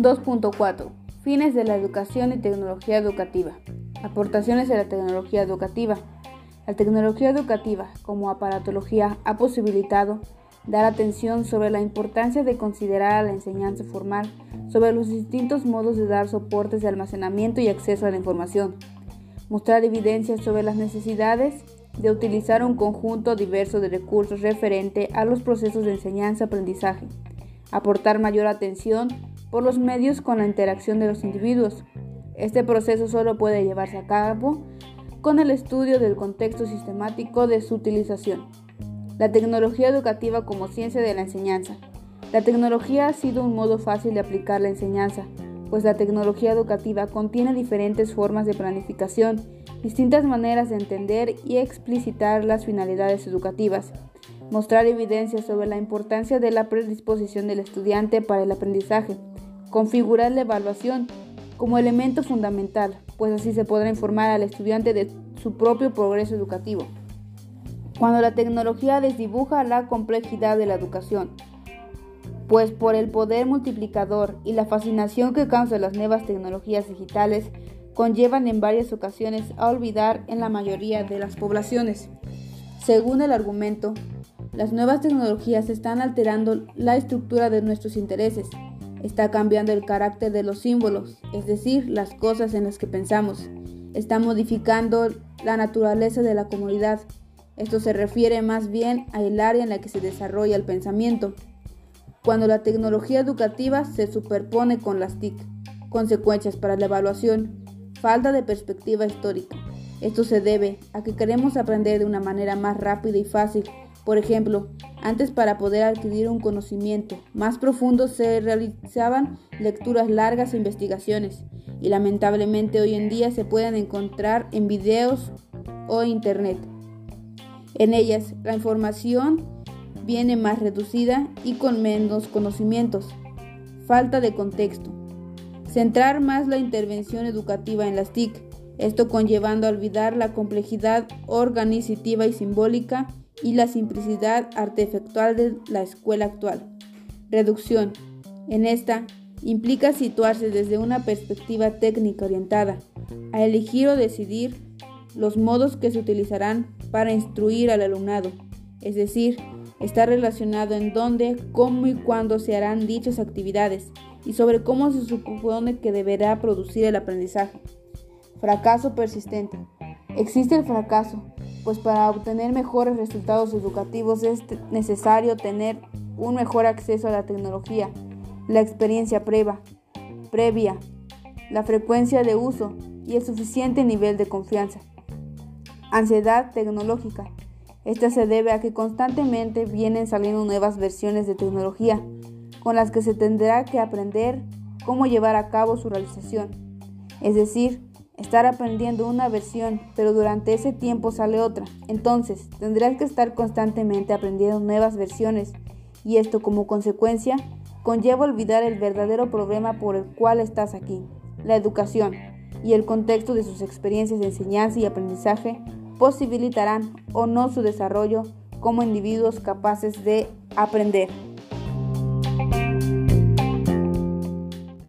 2.4. Fines de la educación y tecnología educativa. Aportaciones de la tecnología educativa. La tecnología educativa, como aparatología, ha posibilitado dar atención sobre la importancia de considerar a la enseñanza formal, sobre los distintos modos de dar soportes de almacenamiento y acceso a la información, mostrar evidencias sobre las necesidades de utilizar un conjunto diverso de recursos referente a los procesos de enseñanza-aprendizaje, aportar mayor atención por los medios con la interacción de los individuos. Este proceso solo puede llevarse a cabo con el estudio del contexto sistemático de su utilización. La tecnología educativa como ciencia de la enseñanza. La tecnología ha sido un modo fácil de aplicar la enseñanza, pues la tecnología educativa contiene diferentes formas de planificación, distintas maneras de entender y explicitar las finalidades educativas, mostrar evidencias sobre la importancia de la predisposición del estudiante para el aprendizaje, configurar la evaluación como elemento fundamental, pues así se podrá informar al estudiante de su propio progreso educativo. Cuando la tecnología desdibuja la complejidad de la educación, pues por el poder multiplicador y la fascinación que causan las nuevas tecnologías digitales, conllevan en varias ocasiones a olvidar en la mayoría de las poblaciones. Según el argumento, las nuevas tecnologías están alterando la estructura de nuestros intereses, Está cambiando el carácter de los símbolos, es decir, las cosas en las que pensamos. Está modificando la naturaleza de la comunidad. Esto se refiere más bien al área en la que se desarrolla el pensamiento. Cuando la tecnología educativa se superpone con las TIC, consecuencias para la evaluación, falta de perspectiva histórica. Esto se debe a que queremos aprender de una manera más rápida y fácil por ejemplo, antes para poder adquirir un conocimiento más profundo se realizaban lecturas largas e investigaciones y lamentablemente hoy en día se pueden encontrar en videos o internet. En ellas la información viene más reducida y con menos conocimientos. Falta de contexto. Centrar más la intervención educativa en las TIC, esto conllevando a olvidar la complejidad organizativa y simbólica y la simplicidad artefactual de la escuela actual. Reducción. En esta implica situarse desde una perspectiva técnica orientada a elegir o decidir los modos que se utilizarán para instruir al alumnado, es decir, está relacionado en dónde, cómo y cuándo se harán dichas actividades y sobre cómo se supone que deberá producir el aprendizaje. Fracaso persistente. Existe el fracaso, pues para obtener mejores resultados educativos es necesario tener un mejor acceso a la tecnología, la experiencia previa, previa, la frecuencia de uso y el suficiente nivel de confianza. Ansiedad tecnológica. Esta se debe a que constantemente vienen saliendo nuevas versiones de tecnología, con las que se tendrá que aprender cómo llevar a cabo su realización, es decir, estar aprendiendo una versión, pero durante ese tiempo sale otra. Entonces, tendrás que estar constantemente aprendiendo nuevas versiones y esto como consecuencia conlleva olvidar el verdadero problema por el cual estás aquí, la educación y el contexto de sus experiencias de enseñanza y aprendizaje posibilitarán o no su desarrollo como individuos capaces de aprender.